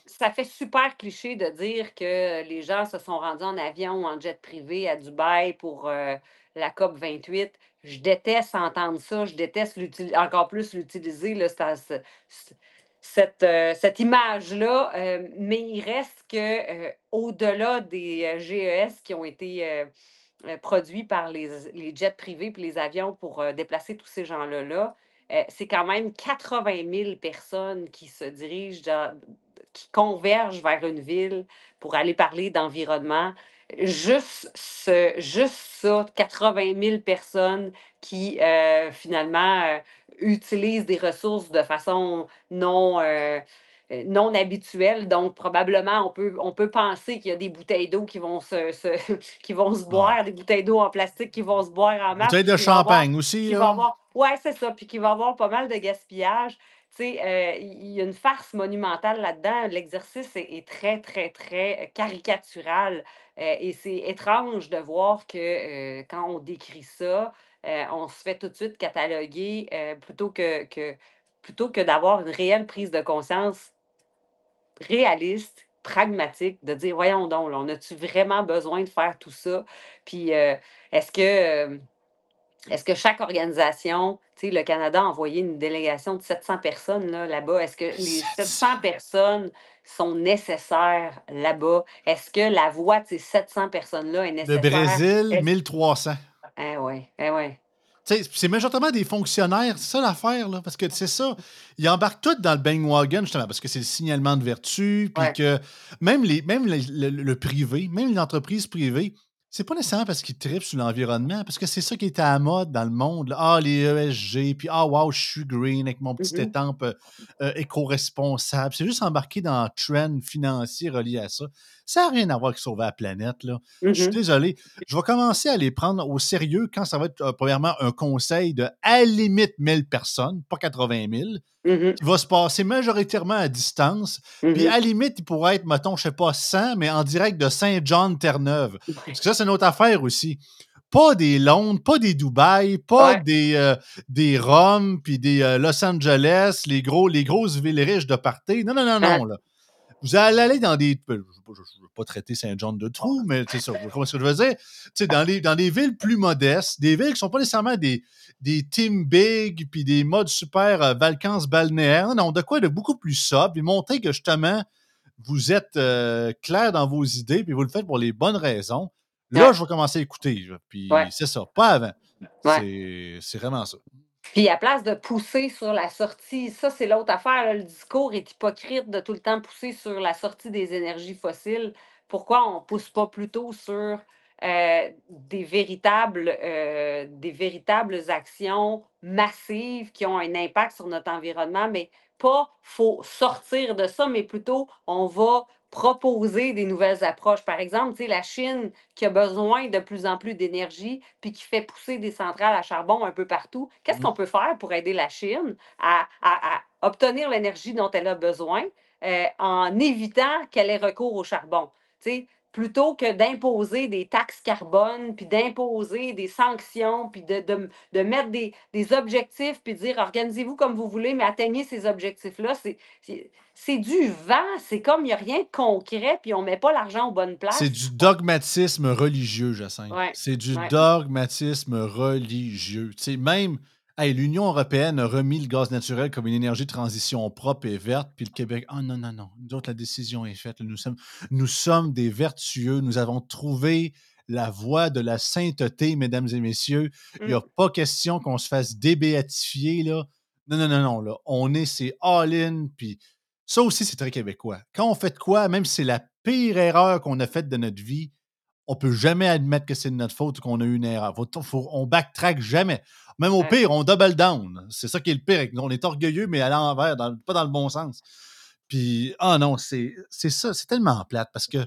ça fait super cliché de dire que les gens se sont rendus en avion ou en jet privé à Dubaï pour euh, la COP 28. Je déteste entendre ça. Je déteste encore plus l'utiliser cette, euh, cette image-là, euh, mais il reste que euh, au-delà des GES qui ont été produits par les, les, jets privés et les avions pour déplacer tous ces gens-là, là, c'est quand même 80 000 personnes qui se dirigent, qui convergent vers une ville pour aller parler d'environnement. Juste, ce, juste ça, 80 000 personnes qui finalement utilisent des ressources de façon non, euh, euh, non habituelle. Donc, probablement, on peut, on peut penser qu'il y a des bouteilles d'eau qui vont se, qui vont se boire, des bouteilles d'eau en plastique qui vont se boire en masse. Bouteilles de champagne aussi. Oui, c'est ça. Puis qu'il va y avoir pas mal de gaspillage. Tu sais, euh, il y a une farce monumentale là-dedans. L'exercice est, très, très, très caricatural. Et c'est étrange de voir que quand on décrit ça, euh, on se fait tout de suite cataloguer euh, plutôt que, plutôt que d'avoir une réelle prise de conscience réaliste, pragmatique, de dire voyons donc, on a-tu vraiment besoin de faire tout ça? Puis euh, est-ce que est-ce que chaque organisation, tu sais, le Canada a envoyé une délégation de 700 personnes là-bas, est-ce que les 700 personnes sont nécessaires là-bas? Est-ce que la voix de ces 700 personnes-là est nécessaire? Le Brésil, 1300. Ah oui, ah ouais. C'est majoritairement des fonctionnaires, c'est ça l'affaire, là, parce que c'est ça. Ils embarquent tous dans le bandwagon, justement, parce que c'est le signalement de vertu, puis que même, les, même le, privé, même les entreprises privées, c'est pas nécessairement parce qu'ils tripent sur l'environnement, parce que c'est ça qui était à la mode dans le monde. Ah, les ESG, puis ah, wow, je suis green avec mon petit mm-hmm. étampe euh, euh, éco-responsable. C'est juste embarqué dans un trend financier relié à ça. Ça n'a rien à voir avec sauver la planète. Là. Je suis désolé. Je vais commencer à les prendre au sérieux quand ça va être, euh, premièrement, un conseil de à limite 1000 personnes, pas 80 000, mm-hmm. qui va se passer majoritairement à distance. Puis à limite, il pourrait être, mettons, je sais pas, 100, mais en direct de Saint-Jean-Terre-Neuve. Parce que ça, c'est une autre affaire aussi pas des Londres, pas des Dubaï, pas des, euh, des Rome, puis des euh, Los Angeles, les, gros, les grosses villes riches de. Non, non, non, non. Là. Vous allez aller dans des. Je ne veux pas traiter Saint-Jean de trou, mais c'est ça. Comment ce que je veux dire? sais, dans, les, dans des villes plus modestes, des villes qui ne sont pas nécessairement des, des teams big puis des modes super euh, vacances balnéaires. Non, de quoi de beaucoup plus sobre et montrer que justement, vous êtes clair dans vos idées puis vous le faites pour les bonnes raisons. Là, je vais commencer à écouter. Puis c'est ça, pas avant. C'est vraiment ça. Puis à place de pousser sur la sortie, ça c'est l'autre affaire, le discours est hypocrite de tout le temps pousser sur la sortie des énergies fossiles. Pourquoi on ne pousse pas plutôt sur euh, des, véritables, euh, des véritables actions massives qui ont un impact sur notre environnement, mais pas faut sortir de ça, mais plutôt on va proposer des nouvelles approches. Par exemple, la Chine qui a besoin de plus en plus d'énergie, puis qui fait pousser des centrales à charbon un peu partout. Qu'est-ce mmh. qu'on peut faire pour aider la Chine à, obtenir l'énergie dont elle a besoin euh, en évitant qu'elle ait recours au charbon? Plutôt que d'imposer des taxes carbone, puis d'imposer des sanctions, puis de, de, mettre des, des, objectifs, puis de dire organisez-vous comme vous voulez, mais atteignez ces objectifs-là. C'est du vent, c'est comme il n'y a rien de concret, puis on ne met pas l'argent aux bonnes places. C'est du dogmatisme religieux, Jacinthe. c'est du dogmatisme religieux. sais même Hey, l'Union européenne a remis le gaz naturel comme une énergie de transition propre et verte, puis le Québec, ah non, non, non, nous autres, la décision est faite. Nous sommes, nous sommes des vertueux. Nous avons trouvé la voie de la sainteté, mesdames et messieurs. Il n'y a Mmh. pas question qu'on se fasse débéatifier, là. Non, non, non, non, là. On est, c'est all-in, puis ça aussi, c'est très québécois. Quand on fait de quoi, même si c'est la pire erreur qu'on a faite de notre vie, on peut jamais admettre que c'est de notre faute ou qu'on a eu une erreur. Faut, faut- on backtrack jamais. Même au pire, on double down. C'est ça qui est le pire. On est orgueilleux, mais à l'envers, pas dans le bon sens. Puis, ah non, c'est c'est ça, c'est tellement plate parce que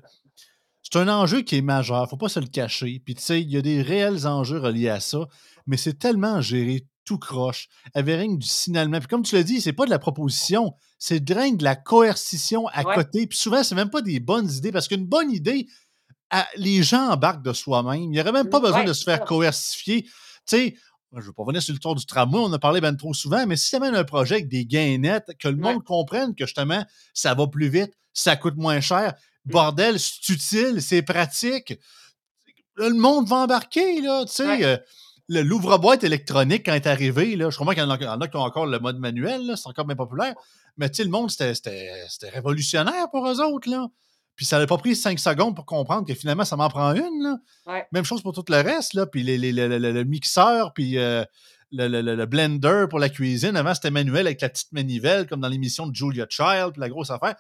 c'est un enjeu qui est majeur, faut pas se le cacher. Puis, tu sais, il y a des réels enjeux reliés à ça, mais c'est tellement géré tout croche, avec du signalement. Puis, comme tu l'as dit, c'est pas de la proposition, c'est de de la coercition à Ouais. côté. Puis, souvent, c'est même pas des bonnes idées parce qu'une bonne idée, à- les gens embarquent de soi-même. Il n'y aurait même pas Mmh, besoin ouais, de se faire ça. coercifier. Tu sais, je ne veux pas revenir sur le tour du tramway, on en a parlé bien trop souvent, mais si tu amènes un projet avec des gains nets, que le Ouais. monde comprenne que justement, ça va plus vite, ça coûte moins cher, Mmh. bordel, c'est utile, c'est pratique, le monde va embarquer, là, tu sais. Ouais. euh, le- L'ouvre-boîte électronique, quand est arrivé, là, je comprends qu'il y en a, qui ont encore le mode manuel, c'est encore bien populaire, mais tu sais, le monde, c'était- révolutionnaire pour eux autres, là. Puis ça n'a pas pris cinq secondes pour comprendre que finalement, ça m'en prend une, là. Ouais. Même chose pour tout le reste, là. Puis les- les- le, mixeur, puis euh, le, le- le- le blender pour la cuisine. Avant, c'était manuel avec la petite manivelle, comme dans l'émission de Julia Child, puis la grosse affaire.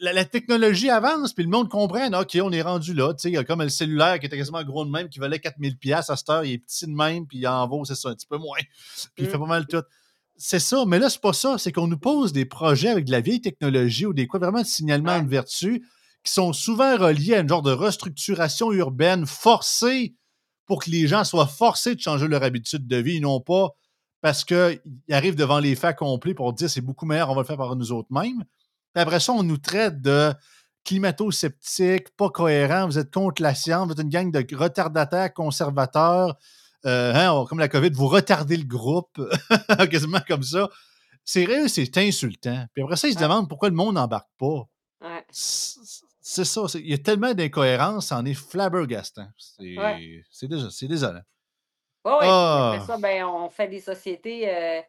La, la technologie avance, puis le monde comprend. OK, on est rendu là. Tu sais, il y a comme le cellulaire qui était quasiment gros de même, qui valait 4000 pièces à cette heure. Il est petit de même, puis il en vaut, c'est ça, un petit peu moins. Puis il fait pas mal tout. C'est ça, mais là, c'est pas ça. C'est qu'on nous pose des projets avec de la vieille technologie ou des quoi vraiment de signalement Ouais. de vertu qui sont souvent reliés à une genre de restructuration urbaine forcée pour que les gens soient forcés de changer leur habitude de vie, non pas parce qu'ils arrivent devant les faits accomplis pour dire c'est beaucoup meilleur, on va le faire par nous autres mêmes. Puis après ça, on nous traite de climato-sceptiques, pas cohérents, vous êtes contre la science, vous êtes une gang de retardataires, conservateurs, euh, hein, comme la COVID, vous retardez le groupe, quasiment comme ça. C'est vrai, c'est insultant. Puis après ça, ils se demandent pourquoi le monde n'embarque pas. Ouais. C'est ça. Il y a tellement d'incohérences, c'en est flabbergastant. C'est Ouais. c'est déjà- c'est désolant. Ouais, ouais, puis après Ah! ça, ben, on fait des sociétés, heu,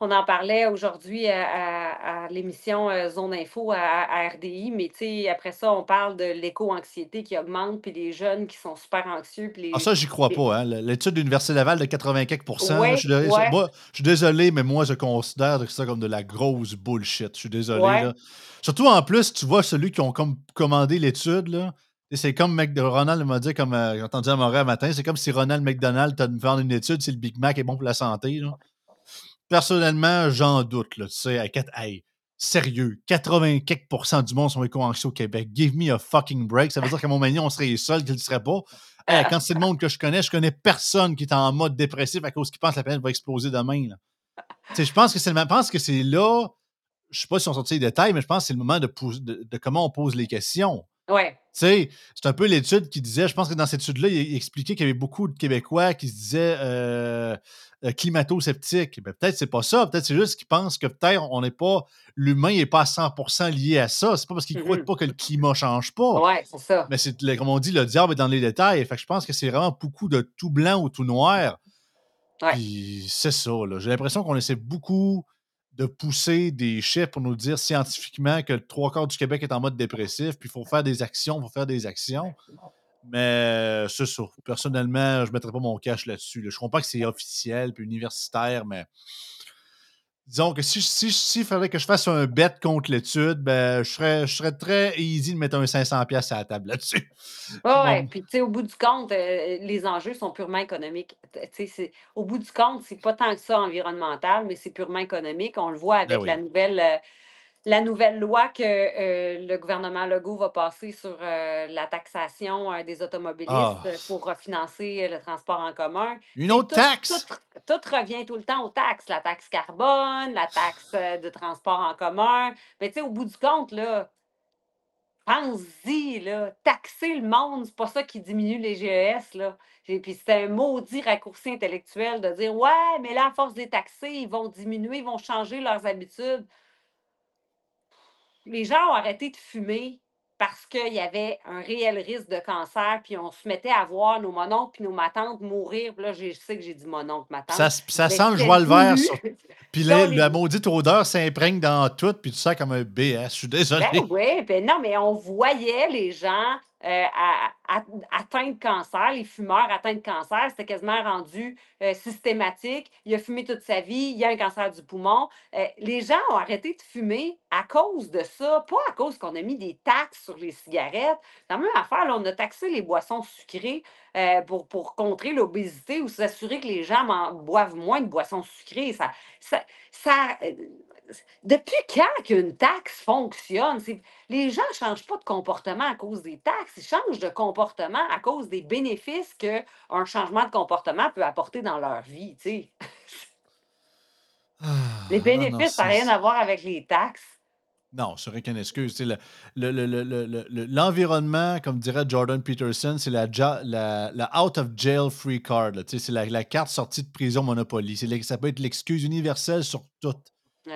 on en parlait aujourd'hui à à à l'émission, heu, Zone Info à à RDI, mais tu sais, après ça, on parle de l'éco-anxiété qui augmente, puis les jeunes qui sont super anxieux, puis Ah, ça, j'y crois pas. Hein. L'étude de l'Université Laval de 80 quelques pourcents, là, je ouais, suis désolé, ouais, moi, je suis désolé, mais moi, je considère ça comme de la grosse bullshit. Je suis désolé. ouais, Là. Surtout en plus, tu vois, celui qui ont comme commandé l'étude, C'est comme Ronald m'a dit, comme euh, j'ai entendu à Montréal matin, c'est comme si Ronald McDonald t'a fait une étude si le Big Mac est bon pour la santé. Là. Personnellement, j'en doute. Là, tu sais, hey, sérieux, 80 quelques du monde sont éco-anxieux au Québec. Give me a fucking break. Ça veut dire qu'à Montmagny, on serait les seuls qui ne le seraient pas. Hey, quand c'est le monde que je connais, je connais personne qui est en mode dépressif à cause qu'il pense que la planète va exploser demain. Tu sais, Je pense que c'est pense que c'est là, je sais pas si on sortit les détails, mais je pense que c'est le moment de comment on pose les questions. Ouais, Tu sais, c'est un peu l'étude qui disait, je pense que dans cette étude-là, il, expliquait qu'il y avait beaucoup de Québécois qui se disaient euh, euh, climato-sceptiques. Ben, peut-être c'est pas ça. Peut-être c'est juste qu'ils pensent que peut-être on n'est pas, l'humain n'est pas à 100% lié à ça. C'est pas parce qu'ils croient mmh pas que le climat change pas. Ouais, c'est ça. Mais c'est, comme on dit, le diable est dans les détails. Fait que je pense que c'est vraiment beaucoup de tout blanc ou tout noir. Ouais, c'est ça, là. J'ai l'impression qu'on essaie beaucoup de pousser des chiffres pour nous dire scientifiquement que le trois quarts du Québec est en mode dépressif, puis il faut faire des actions, il faut faire des actions. Mais c'est ça. Personnellement, je ne mettrais pas mon cash là-dessus. là. Je comprends que c'est officiel puis universitaire, mais disons que si si s'il fallait que je fasse un bet contre l'étude, ben je serais, je serais très easy de mettre un 500$ piastres à la table là-dessus. ouais, ouais, Bon, puis tu sais, au bout du compte, heu, les enjeux sont purement économiques. Au bout du compte, c'est pas tant que ça environnemental, mais c'est purement économique. On le voit ben avec la oui. nouvelle, heu La nouvelle loi que, heu, le gouvernement Legault va passer sur, heu, la taxation, heu, des automobilistes, Ah, pour, financer, le transport en commun. une autre tout taxe? tout revient tout le temps aux taxes. La taxe carbone, la taxe, de transport en commun. Mais tu sais, au bout du compte, là, pense-y, là, taxer le monde, c'est pas ça qui diminue les GES, là. Et puis c'est un maudit raccourci intellectuel de dire: «Ouais, mais là, à force de les taxer, ils vont diminuer, ils vont changer leurs habitudes». Les gens ont arrêté de fumer parce qu'il y avait un réel risque de cancer, puis on se mettait à voir nos mononcles puis nos matantes mourir. Puis là, je sais que j'ai dit mononcle, ma Ça, ça sent le joie le vert. Puis la maudite odeur s'imprègne dans tout, puis tu sens comme un BS. Je suis. Ben oui, ben non, mais on voyait les gens euh, de cancer, les fumeurs atteints de cancer, c'était quasiment rendu euh, systématique. Il a fumé toute sa vie, il a un cancer du poumon. Euh, les gens ont arrêté de fumer à cause de ça, pas à cause qu'on a mis des taxes sur les cigarettes. C'est la même affaire, on a taxé les boissons sucrées pour, pour contrer l'obésité ou s'assurer que les gens boivent moins de boissons sucrées. Ça, ça, ça depuis quand qu'une taxe fonctionne? Les gens ne changent pas de comportement à cause des taxes, ils changent de comportement à cause des bénéfices qu'un changement de comportement peut apporter dans leur vie. Ah, les bénéfices, ça n'a rien à voir avec les taxes. Non, ce serait qu'une excuse. L'environnement, comme dirait Jordan Peterson, c'est la, la, out of jail free card. C'est la, carte sortie de prison Monopoly. Ça peut être l'excuse universelle sur tout.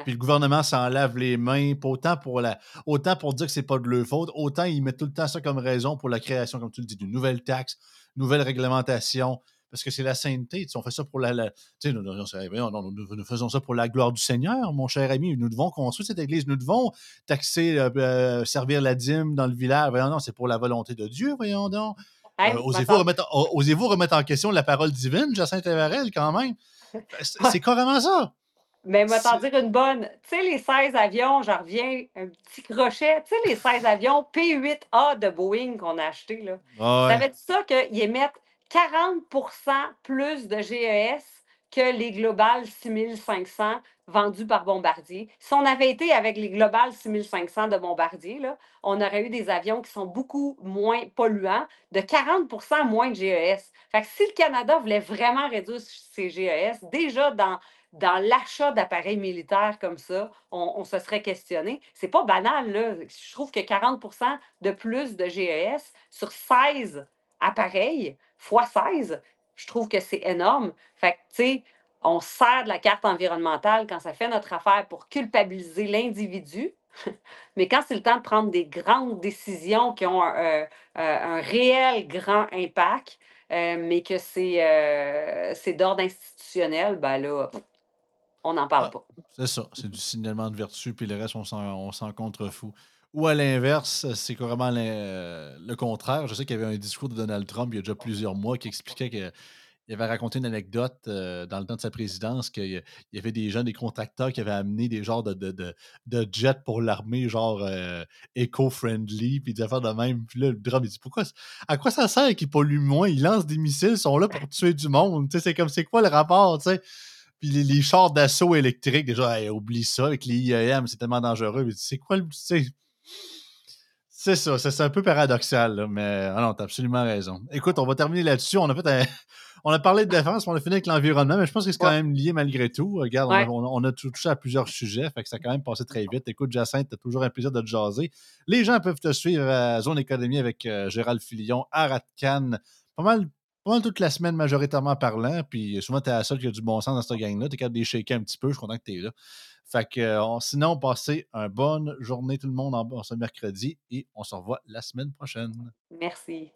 Puis le gouvernement s'en lave les mains, autant pour, la, autant pour dire que c'est pas de leur faute, autant ils mettent tout le temps ça comme raison pour la création, comme tu le dis, d'une nouvelle taxe, nouvelle réglementation, parce que c'est la sainteté. on fait ça pour la. tu sais, nous, faisons ça pour la gloire du Seigneur, mon cher ami. Nous devons construire cette église. Nous devons taxer, euh, euh, servir la dîme dans le village. Voyons, non, c'est pour la volonté de Dieu, voyons donc. Euh, osez-vous, remettre, remettre, en question la parole divine, Jacinthe Evarel, quand même? C'est carrément ça. Mais moi, t'en dire une bonne. Tu sais, les 16 avions, j'en reviens, un petit crochet. Tu sais, les 16 avions P8A de Boeing qu'on a achetés, là. Ça veut dire ça qu'ils émettent 40% plus de GES que les Global 6500 vendus par Bombardier? Si on avait été avec les Global 6500 de Bombardier, là, on aurait eu des avions qui sont beaucoup moins polluants, de 40% moins de GES. Fait que si le Canada voulait vraiment réduire ses GES, déjà dans dans l'achat d'appareils militaires comme ça, on, se serait questionné. C'est pas banal, là. Je trouve que 40% de plus de GES sur 16 appareils, fois 16, je trouve que c'est énorme. Fait que, tu sais, on sert de la carte environnementale quand ça fait notre affaire pour culpabiliser l'individu, mais quand c'est le temps de prendre des grandes décisions qui ont un, euh, euh, réel grand impact, euh, mais que c'est d'ordre institutionnel, ben là, on n'en parle pas. C'est ça, c'est du signalement de vertu, puis le reste, on s'en contrefou. Ou à l'inverse, c'est carrément le contraire. Je sais qu'il y avait un discours de Donald Trump il y a déjà plusieurs mois qui expliquait qu'il avait raconté une anecdote euh, dans le temps de sa présidence qu'il y avait des gens, des contracteurs qui avaient amené des genres de, de, de, jets pour l'armée, genre euh, éco-friendly, puis des affaires de même. Puis là, le Trump, il dit Pourquoi À quoi ça sert qu'ils polluent moins? Ils lancent des missiles, ils sont là pour tuer du monde. C'est comme c'est quoi le rapport tu sais? Puis les, chars d'assaut électriques, déjà, oublie ça avec les IEM, c'est tellement dangereux. C'est quoi le. C'est ça, c'est un peu paradoxal, mais ah non, t'as absolument raison. Écoute, on va terminer là-dessus. On a fait On a parlé de défense, on a fini avec l'environnement, mais je pense que c'est quand même lié malgré tout. Regarde, on, a, touché à plusieurs sujets, fait que ça a quand même passé très vite. Écoute, Jacinthe, t'as toujours un plaisir de te jaser. Les gens peuvent te suivre à Zone Économie avec euh, Gérald Filion, à Ratcan. Pas mal toute la semaine, majoritairement parlant. Puis souvent, tu es la seule qui a du bon sens dans cette gang-là. Tu es capable de les un petit peu. Je suis content que tu es là. Fait que euh, sinon, passez une bonne journée tout le monde en, ce mercredi et on se revoit la semaine prochaine. Merci.